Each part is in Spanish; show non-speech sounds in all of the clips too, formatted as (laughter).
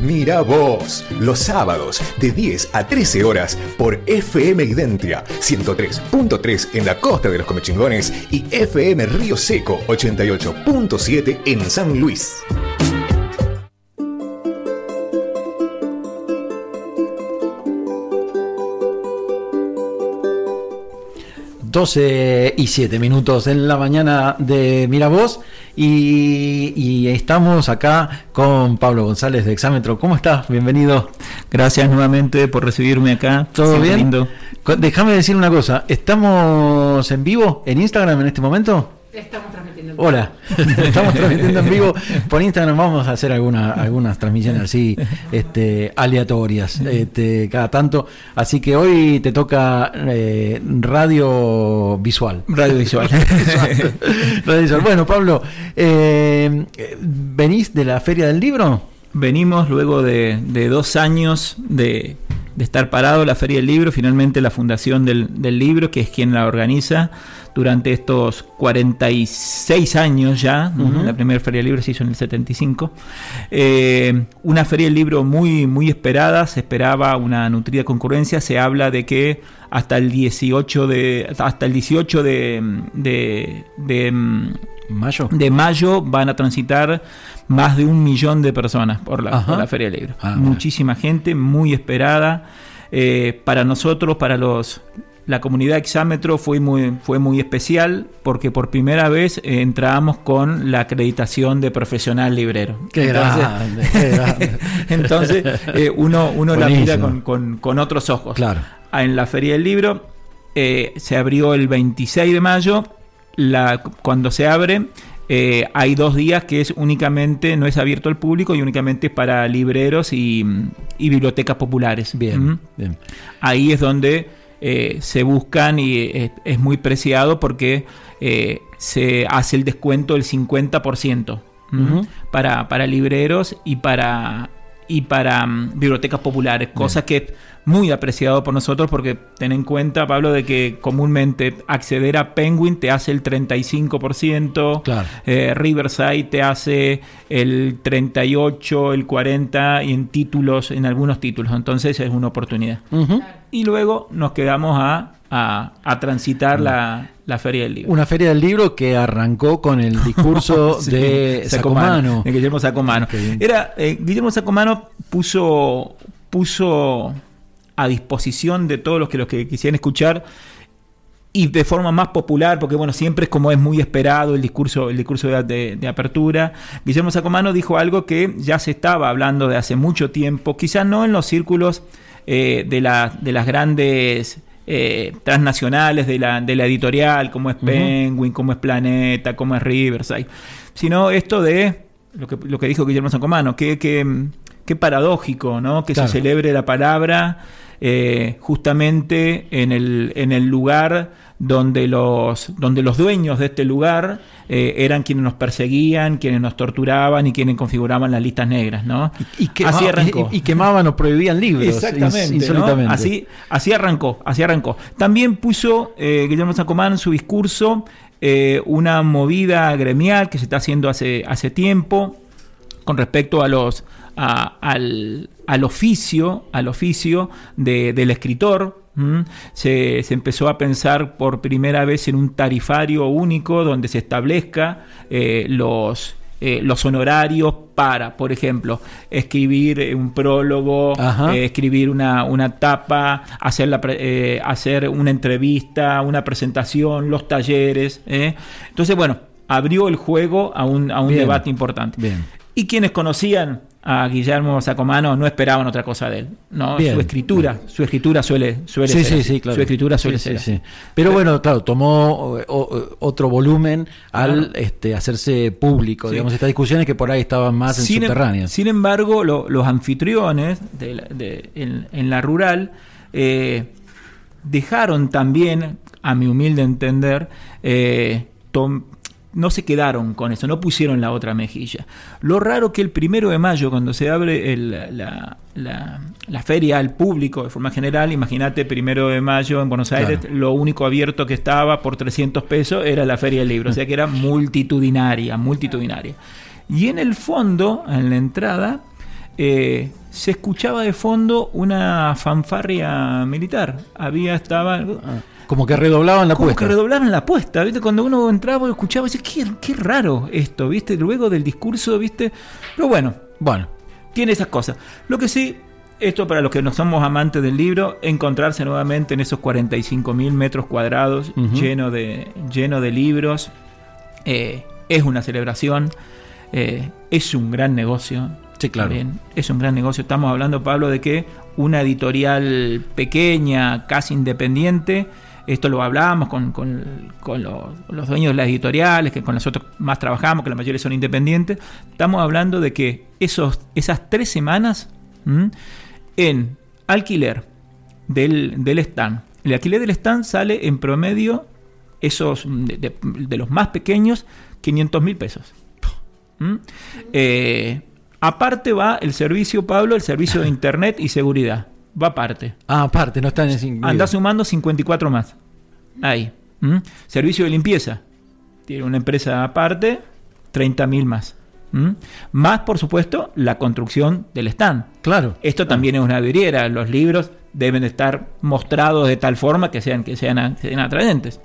Mira vos, los sábados de 10 a 13 horas por FM Identia 103.3 en la costa de los Comechingones y FM Río Seco 88.7 en San Luis. 12 y 7 minutos en la mañana de Miravoz y, y estamos acá con Pablo González de Exámetro. ¿Cómo estás? Bienvenido. Gracias nuevamente por recibirme acá. ¿Todo bien? Déjame decir una cosa. ¿Estamos en vivo en Instagram en este momento? Estamos Hola, (laughs) estamos transmitiendo en vivo por Instagram. Vamos a hacer alguna, algunas transmisiones así este, aleatorias este, cada tanto. Así que hoy te toca eh, radio visual. Radio visual. (laughs) (laughs) radio visual. Bueno, Pablo, eh, ¿venís de la Feria del Libro? Venimos luego de, dos años de, estar parado la Feria del Libro, finalmente la Fundación del, del Libro, que es quien la organiza durante estos 46 años ya. La primera Feria del Libro se hizo en el 75. Eh, una Feria del Libro muy, muy esperada, se esperaba una nutrida concurrencia. Se habla de que hasta el 18 de, hasta el 18 de, de, mm, mayo. de mayo van a transitar más de un millón de personas por la, la Feria del Libro. Ah, Muchísima gente, muy esperada. Eh, para nosotros, para los la comunidad exámetro fue muy, fue muy especial porque por primera vez eh, entramos con la acreditación de profesional librero. Qué entonces, (laughs) entonces eh, uno, uno la mira con, otros ojos. Claro. Ah, en la Feria del Libro eh, se abrió el 26 de mayo. La, cuando se abre, hay dos días que es únicamente, no es abierto al público y únicamente para libreros y, bibliotecas populares. Bien, bien. Ahí es donde eh, se buscan y es, muy preciado porque eh, se hace el descuento del 50% para, para libreros y para, y para mm, bibliotecas populares, cosa que es muy apreciado por nosotros porque ten en cuenta, Pablo, de que comúnmente acceder a Penguin te hace el 35%, eh, Riverside te hace el 38, el 40 y en títulos, en algunos títulos, entonces es una oportunidad. Y luego nos quedamos a a, transitar la, Feria del Libro. Una Feria del Libro que arrancó con el discurso (laughs) de Sacomano. De Guillermo Sacomano. Era, eh, Guillermo Sacomano puso, puso a disposición de todos los que, los que quisieran escuchar y de forma más popular, porque bueno, siempre es como es muy esperado el discurso, el discurso de, apertura. Guillermo Sacomano dijo algo que ya se estaba hablando de hace mucho tiempo, quizás no en los círculos eh, de, de las grandes eh, transnacionales de la, de la, editorial, como es Penguin, como es Planeta, como es Riverside, sino esto de lo que, lo que dijo Guillermo Sancomano, que, que, paradójico, ¿no? Que se celebre la palabra eh, justamente en el, en el lugar donde los, donde los dueños de este lugar eh, eran quienes nos perseguían, quienes nos torturaban y quienes configuraban las listas negras, ¿no? Y, así arrancó. Y, quemaban o prohibían libros. Exactamente. Así, así arrancó, así arrancó. También puso eh, Guillermo Sacomán en su discurso eh, una movida gremial que se está haciendo hace, hace tiempo con respecto a los al, al, oficio, al oficio del escritor, se, empezó a pensar por primera vez en un tarifario único donde se establezca eh, los, eh, los honorarios para, por ejemplo, escribir un prólogo, eh, escribir una, una tapa, hacer, la, hacer una entrevista, una presentación, los talleres. Entonces, bueno, abrió el juego a un, a un debate importante. Y quienes conocían a Guillermo Sacomano no esperaban otra cosa de él. ¿no? su escritura, su escritura suele, suele ser. Sí, sí, claro. Su escritura suele ser. Pero, Pero, bueno, claro, tomó otro volumen al este, hacerse público, digamos, estas discusiones que por ahí estaban más en em- subterráneas. Sin embargo, los anfitriones de, en, la rural eh, dejaron también, a mi humilde entender, eh, no se quedaron con eso, no pusieron la otra mejilla. Lo raro que el primero de mayo, cuando se abre la, feria al público de forma general, imagínate, primero de mayo en Buenos Aires, lo único abierto que estaba por 300 pesos era la feria del libro, o sea que era multitudinaria, multitudinaria. Y en el fondo, en la entrada, eh, se escuchaba de fondo una fanfarria militar. Había, estaba... Ah, como que redoblaban la como puesta. que redoblaban la apuesta, ¿viste? Cuando uno entraba y escuchaba, decía, qué, qué raro esto, ¿viste? Luego del discurso, ¿viste? Pero bueno, Bueno, tiene esas cosas. Lo que sí, esto para los que no somos amantes del libro, encontrarse nuevamente en esos 45 mil metros cuadrados lleno, de, lleno de libros, eh, es una celebración, eh, es un gran negocio. Sí, claro. Es un gran negocio. Estamos hablando, Pablo, de que una editorial pequeña, casi independiente, esto lo hablábamos con, con- los, dueños de las editoriales, que con nosotros más trabajamos, que la mayoría son independientes. Estamos hablando de que esos, esas tres semanas en alquiler del, del stand, el alquiler del stand sale en promedio, esos de, los más pequeños, 500 mil pesos. Eh, aparte va el servicio, Pablo, el servicio de internet y seguridad. Va aparte. ah, aparte, no están en Anda sumando 54 más. Ahí. ¿Mm? Servicio de limpieza. Tiene una empresa aparte, 30 mil más. ¿Mm? Más, por supuesto, la construcción del stand. Claro. Esto también es una vidriera. Los libros deben de estar mostrados de tal forma que sean, que sean, que sean atraentes.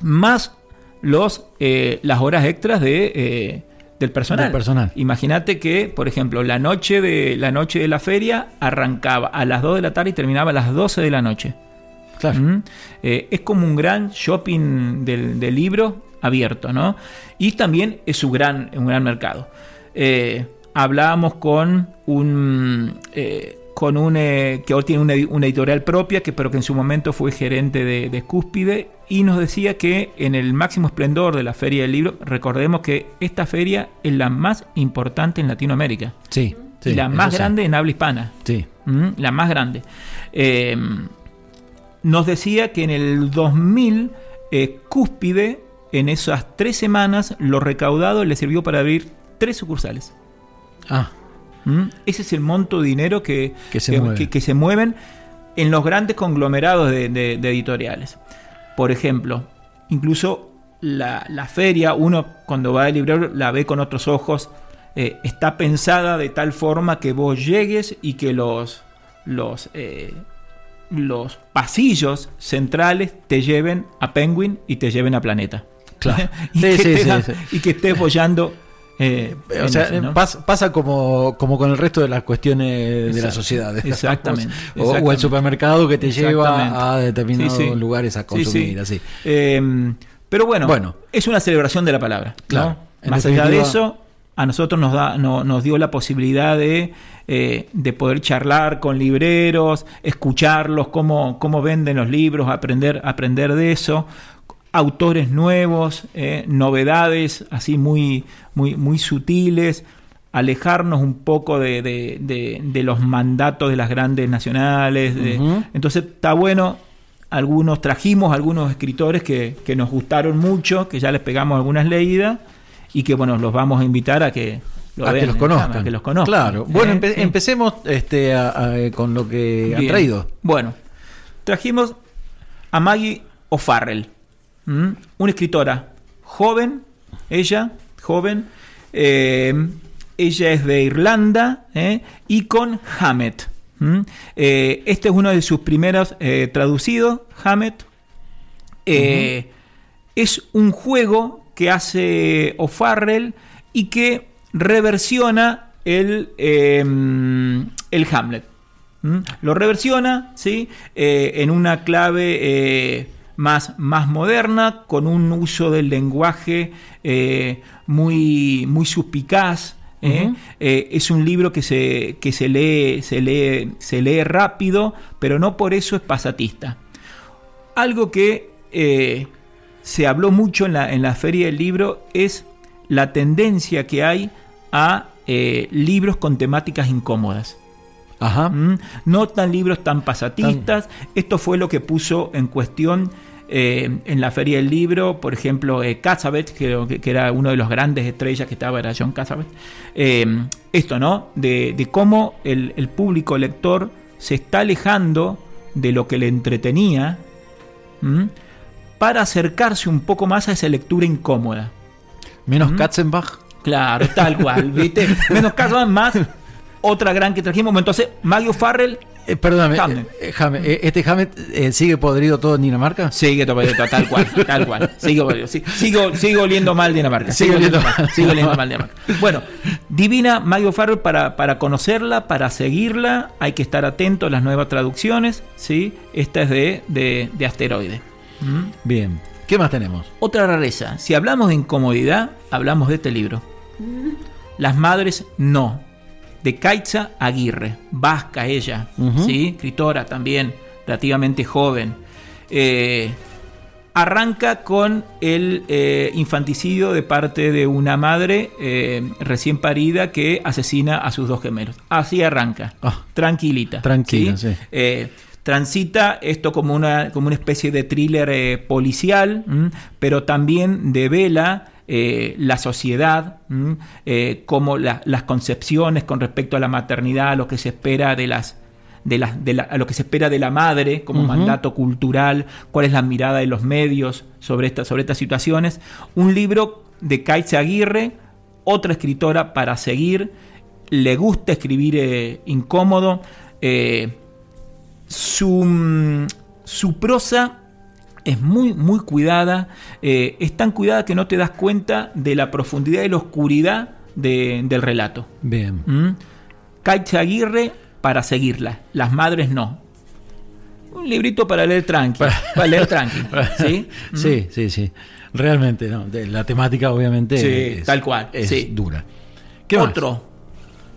Más los, eh, las horas extras de, eh, del personal. Del personal. Imagínate que, por ejemplo, la noche, de, la noche de la feria arrancaba a las 2 de la tarde y terminaba a las 12 de la noche. Claro. ¿Mm? Eh, es como un gran shopping del, del libro abierto, ¿no? Y también es un gran, un gran mercado. Eh, hablábamos con un eh, con un eh, que ahora tiene una, edi- una editorial propia, que pero que en su momento fue gerente de, de Cúspide, y nos decía que en el máximo esplendor de la Feria del Libro, recordemos que esta feria es la más importante en Latinoamérica Sí. sí, y la más sí. grande en habla hispana. Sí. Mm, la más grande. Eh, nos decía que en el 2000, eh, Cúspide, en esas tres semanas, lo recaudado le sirvió para abrir tres sucursales. Ah, ¿Mm? Ese es el monto de dinero que, Que se mueve. que- que se mueven en los grandes conglomerados de, de- de editoriales. Por ejemplo, incluso la, la feria, uno cuando va al librero la ve con otros ojos, eh, está pensada de tal forma que vos llegues y que los, los, eh, los pasillos centrales te lleven a Penguin y te lleven a Planeta. Claro. (laughs) y, Sí, que sí, te sí. y que estés bollando. Eh, o sea, eso, ¿no? pas- pasa como, como con el resto de las cuestiones de la sociedad. (laughs) Exactamente, O, o el exactamente. supermercado que te lleva Exactamente. a determinados Sí, sí. lugares a consumir, sí. así. Eh, pero bueno, Bueno. es una celebración de la palabra. Claro. Más allá de eso, a nosotros nos, da, no- nos dio la posibilidad de, eh, de poder charlar con libreros, escucharlos, cómo, cómo venden los libros, aprender, aprender de eso. Autores nuevos, eh, novedades así muy, muy, muy sutiles, alejarnos un poco de, de- de- de los mandatos de las grandes nacionales. de-. Entonces está bueno algunos trajimos algunos escritores que, que nos gustaron mucho, que ya les pegamos algunas leídas y que bueno, los vamos a invitar a que lo a que los a conozcan. que los conozcan. Claro. Bueno, Eh, empe- empecemos este, a- a- con lo que han Bien. traído. Bueno, trajimos a Maggie O'Farrell, ¿m? una escritora joven, ella, joven, eh, ella es de Irlanda ¿eh? y con Hammett. ¿m? Eh, este es uno de sus primeros traducidos, Hammett. Es un juego que hace O'Farrell y que reversiona el, eh, el Hamlet. ¿Mm? Lo reversiona ¿sí? En una clave más, más moderna, con un uso del lenguaje eh, muy, muy suspicaz. ¿eh? Eh, es un libro que se, que se lee, se lee, se lee rápido, pero no por eso es pasatista. Algo que eh, se habló mucho en la, en la feria del libro es la tendencia que hay a libros con temáticas incómodas. Ajá. ¿Mm? No tan libros tan pasatistas. Esto fue lo que puso en cuestión eh, en la Feria del Libro, por ejemplo, eh, Cassavet, que, que era uno de los grandes estrellas que estaba, era John Cassavet. Eh, esto, ¿no? De, de cómo el, el público lector se está alejando de lo que le entretenía ¿m? para acercarse un poco más a esa lectura incómoda. Menos Ujú. Katzenbach. Claro, tal cual, ¿viste? (laughs) Menos caso, más otra gran que trajimos. Entonces, Mario Farrell eh, perdóname, eh, eh, ¿este Hammett sigue podrido todo en Dinamarca? Sigue todo podrido, tal cual, tal cual. Sigo, sigo, sigo oliendo mal Dinamarca. Sigo, oliendo, mal, sigo oliendo mal Dinamarca. Bueno, divina Mario Farrell para, para conocerla, para seguirla, hay que estar atento a las nuevas traducciones, ¿sí? Esta es de, de, de asteroide. ¿Mm? Bien, ¿qué más tenemos? Otra rareza, si hablamos de incomodidad, hablamos de este libro. Las madres no de Kaitza Aguirre, vasca ella, ¿sí? escritora también, relativamente joven. Eh, arranca con el eh, infanticidio de parte de una madre eh, recién parida que asesina a sus dos gemelos. Así arranca, ah. tranquilita. Tranquila, transita esto como una, como una especie de thriller policial, pero también devela eh, la sociedad, eh, como las concepciones con respecto a la maternidad, lo que se espera de las de, lo que se espera de la madre como mandato cultural, cuál es la mirada de los medios sobre, esta, sobre estas situaciones. Un libro de Kaitze Aguirre, otra escritora para seguir, le gusta escribir eh, incómodo, su, mm, su prosa es muy, muy cuidada, eh, es tan cuidada que no te das cuenta de la profundidad y la oscuridad del relato. Bien. ¿Mm? Aguirre para seguirla, las madres no. Un librito para leer tranqui, para, leer tranqui. (laughs) (laughs) ¿sí? ¿Mm? sí, sí, sí. Realmente, ¿no? la temática obviamente es, tal cual, es dura. ¿Qué Otro,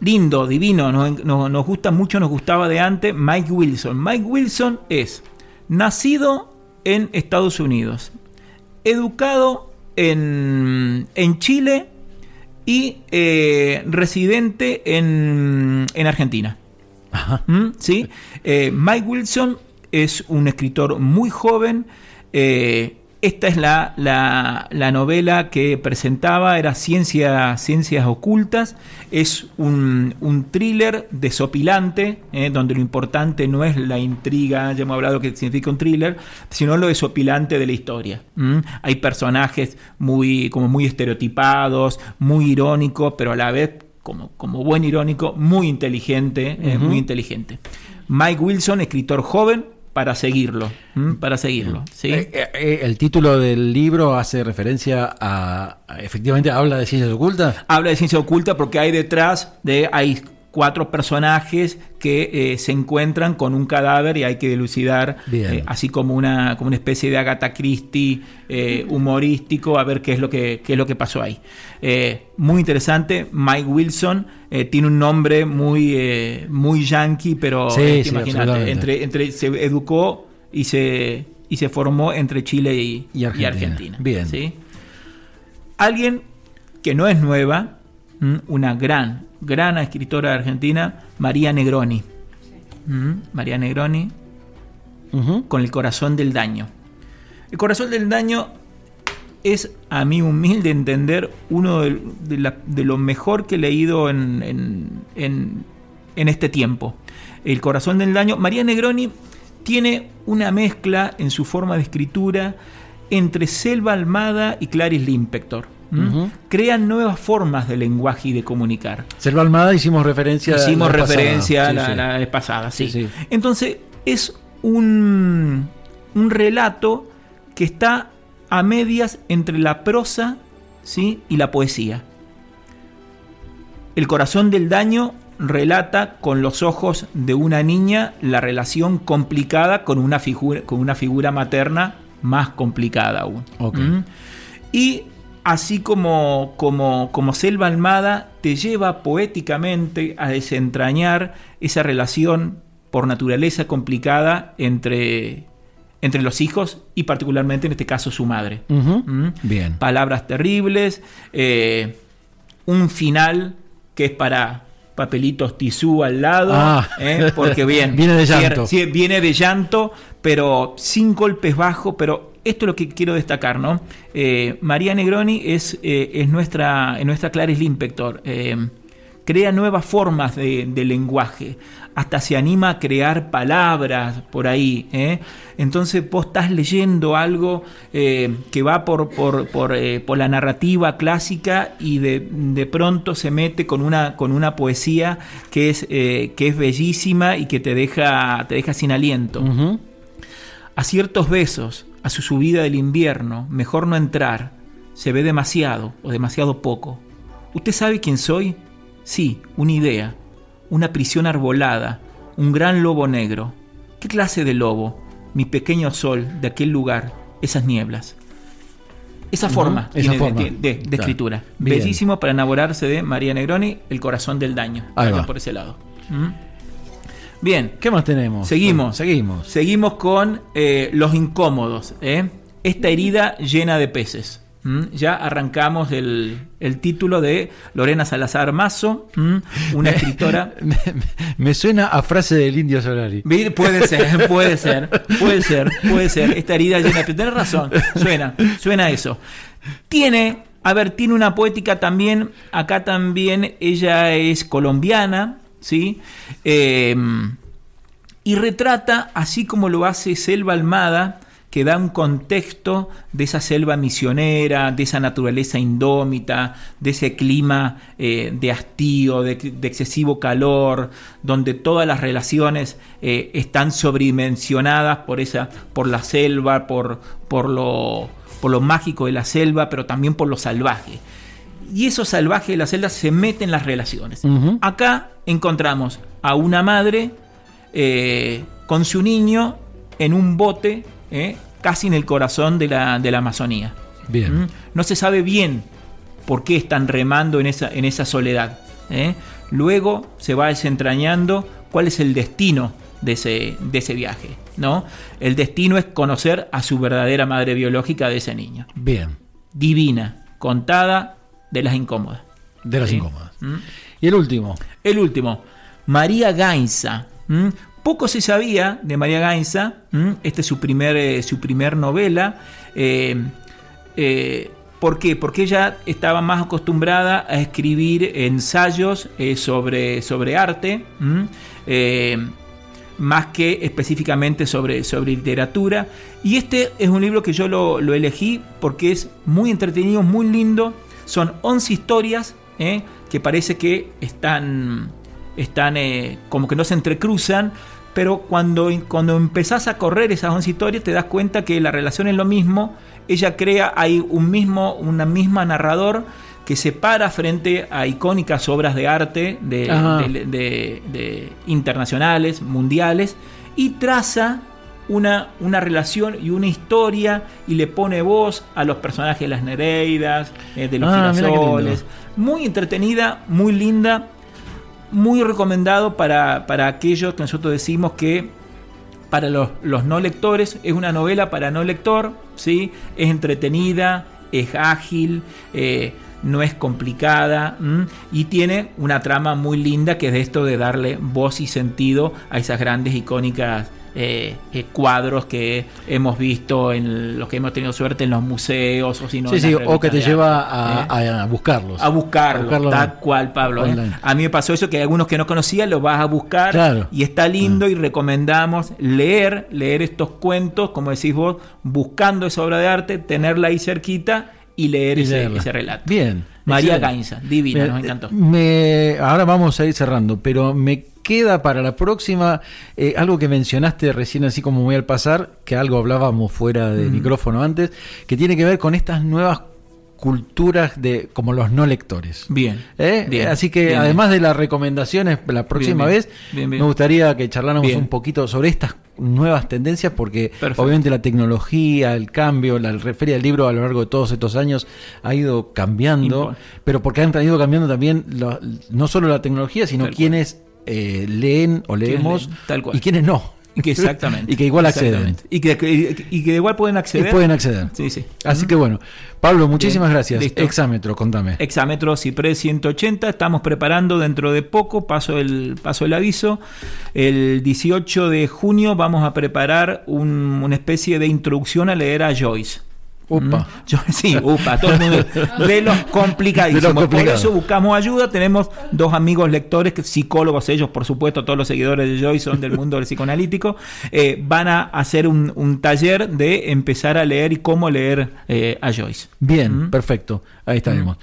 lindo, divino, nos, nos gusta mucho, nos gustaba de antes, Mike Wilson. Mike Wilson es nacido en Estados Unidos, educado en, Chile y eh, residente en, Argentina. ¿Mm? ¿Sí? Eh, Mike Wilson es un escritor muy joven. Eh, esta es la, la, novela que presentaba, era Ciencia, Ciencias Ocultas. Es un, un thriller desopilante, eh, donde lo importante no es la intriga, ya hemos hablado que significa un thriller, sino lo desopilante de la historia. Hay personajes muy, como muy estereotipados, muy irónicos, pero a la vez, como, como buen irónico, muy inteligente, eh, muy inteligente. Mike Wilson, escritor joven, para seguirlo, para seguirlo. ¿sí? Eh, eh, el título del libro hace referencia a, efectivamente, habla de ciencias ocultas. Habla de ciencias ocultas porque hay detrás de, hay cuatro personajes que eh, se encuentran con un cadáver y hay que dilucidar, así como una, como una especie de Agatha Christie humorístico, a ver qué es lo que, qué es lo que pasó ahí. muy interesante, Mike Wilson eh, tiene un nombre muy, eh, muy yankee, pero sí, imagínate, entre, entre, se educó y se, y se formó entre Chile y, Argentina. Bien. ¿sí? Alguien que no es nueva, una gran, gran escritora argentina, María Negroni. María Negroni, con el corazón del daño. El corazón del daño es, a mi humilde entender, uno de, de, lo mejor que he leído en, en, este tiempo. El corazón del daño. María Negroni tiene una mezcla en su forma de escritura entre Selva Almada y Clarice Crean nuevas formas de lenguaje y de comunicar. Selva Almada hicimos referencia Hicimos referencia la, vez pasada, sí. Entonces, es un, un relato que está a medias entre la prosa ¿sí? y la poesía. El corazón del daño relata con los ojos de una niña la relación complicada con una figura, con una figura materna más complicada aún. ¿Mm? Y así como, como, como Selva Almada te lleva poéticamente a desentrañar esa relación por naturaleza complicada entre entre los hijos y particularmente en este caso su madre. ¿Mm? Bien. Palabras terribles, eh, un final que es para papelitos tisú al lado, ah. ¿eh? porque bien, (laughs) viene de llanto. viene de llanto, pero sin golpes bajos, pero esto es lo que quiero destacar, ¿no? Eh, María Negroni es, es, nuestra, nuestra Clarice Limpector. crea nuevas formas de, lenguaje, hasta se anima a crear palabras por ahí. ¿eh? Entonces vos estás leyendo algo eh, que va por, eh, por, la narrativa clásica y de, pronto se mete con una, con una poesía que es, que es bellísima y que te deja, te deja sin aliento. A ciertos besos, a su subida del invierno, mejor no entrar, se ve demasiado o demasiado poco. ¿Usted sabe quién soy? Sí, una idea, una prisión arbolada, un gran lobo negro. ¿Qué clase de lobo? Mi pequeño sol de aquel lugar, esas nieblas. Esa forma, De, escritura. Bellísimo para enamorarse de María Negroni, El corazón del daño. por ese lado. ¿Mm? Bien. ¿Qué más tenemos? Seguimos. seguimos. Seguimos con eh, los incómodos. ¿eh? Esta herida llena de peces. ¿Mm? Ya arrancamos el, título de Lorena Salazar Mazo, ¿Mm? una (laughs) escritora. Me, suena a frase del Indio Solari. Puede ser, puede ser, puede ser, puede ser. Esta herida llena de Tienes razón, suena, suena eso. Tiene, a ver, tiene una poética también. Acá también ella es colombiana, ¿sí? Eh, y retrata, así como lo hace Selva Almada, que da un contexto de esa selva misionera, de esa naturaleza indómita, de ese clima eh, de hastío, de, excesivo calor, donde todas las relaciones eh, están sobredimensionadas por, esa, por la selva, por, por, lo, por lo mágico de la selva, pero también por lo salvaje. Y eso salvaje de la selva se mete en las relaciones. Acá encontramos a una madre eh, con su niño en un bote casi en el corazón de la, de la Amazonía. Bien. ¿Mm? No se sabe bien por qué están remando en esa, en esa soledad. ¿eh? Luego se va desentrañando cuál es el destino de ese, de ese viaje. ¿no? El destino es conocer a su verdadera madre biológica de ese niño. Bien. Divina, contada de las incómodas. De las incómodas. ¿Mm? Y el último. El último. María Gainza. Poco se sabía de María Gainza, esta es su primer, eh, su primer novela. Eh, eh, ¿Por qué? Porque ella estaba más acostumbrada a escribir ensayos sobre, sobre arte, más que específicamente sobre, sobre literatura. Y este es un libro que yo lo, elegí porque es muy entretenido, muy lindo. Son 11 historias que parece que están, están como que no se entrecruzan, pero cuando, cuando empezás a correr esas 11 historias te das cuenta que la relación es lo mismo, ella crea, hay un mismo, una misma narrador que se para frente a icónicas obras de arte de, internacionales, mundiales, y traza una, una, relación y una historia y le pone voz a los personajes de las Nereidas, eh, de los ah, girasoles. Muy entretenida, muy linda muy recomendado para, aquellos que nosotros decimos que para los, no lectores es una novela para no lector, ¿sí? es entretenida, es ágil, eh, no es complicada y tiene una trama muy linda que es esto de darle voz y sentido a esas grandes icónicas eh, eh, cuadros que hemos visto en los que hemos tenido suerte en los museos o si no o que te lleva ¿eh? a, buscarlos. A buscarlos tal cual Pablo a mí me pasó eso que algunos que no conocía los vas a buscar y está lindo ah. y recomendamos leer leer estos cuentos como decís vos buscando esa obra de arte tenerla ahí cerquita y leer ese, relato. Bien María Gainza, divina, nos encantó. ahora vamos a ir cerrando, pero me queda para la próxima. Eh, algo que mencionaste recién así como muy al pasar, que algo hablábamos fuera de micrófono antes, que tiene que ver con estas nuevas culturas de como los no lectores. Bien. ¿Eh? Así que además de las recomendaciones la próxima vez, me gustaría que charláramos un poquito sobre estas nuevas tendencias porque obviamente la tecnología, el cambio, la referencia del libro a lo largo de todos estos años ha ido cambiando, pero porque han ido cambiando también no solo la tecnología, sino quienes eh, leen o leemos y quienes no. (laughs) exactamente. (laughs) y que igual acceden. Y que, y, que igual pueden acceder. Y pueden acceder. Sí, sí. Así que bueno. Pablo, muchísimas gracias. Exámetro, contame. Exámetro Ciprés 180. Estamos preparando dentro de poco, paso el, paso el aviso. El 18 de junio vamos a preparar una especie de introducción a leer a Joyce. Upa. Mm. Yo, (laughs) sí, upa, todo el mundo. De los complicadísimos. Por eso buscamos ayuda. Tenemos dos amigos lectores, psicólogos, ellos, por supuesto, todos los seguidores de Joyce son del mundo del psicoanalítico. Eh, van a hacer un, taller de empezar a leer y cómo leer eh, a Joyce. Bien, ¿Mm? perfecto. Ahí estaremos.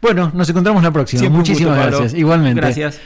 Bueno, nos encontramos la próxima. Muchísimas gracias. Igualmente. Gracias.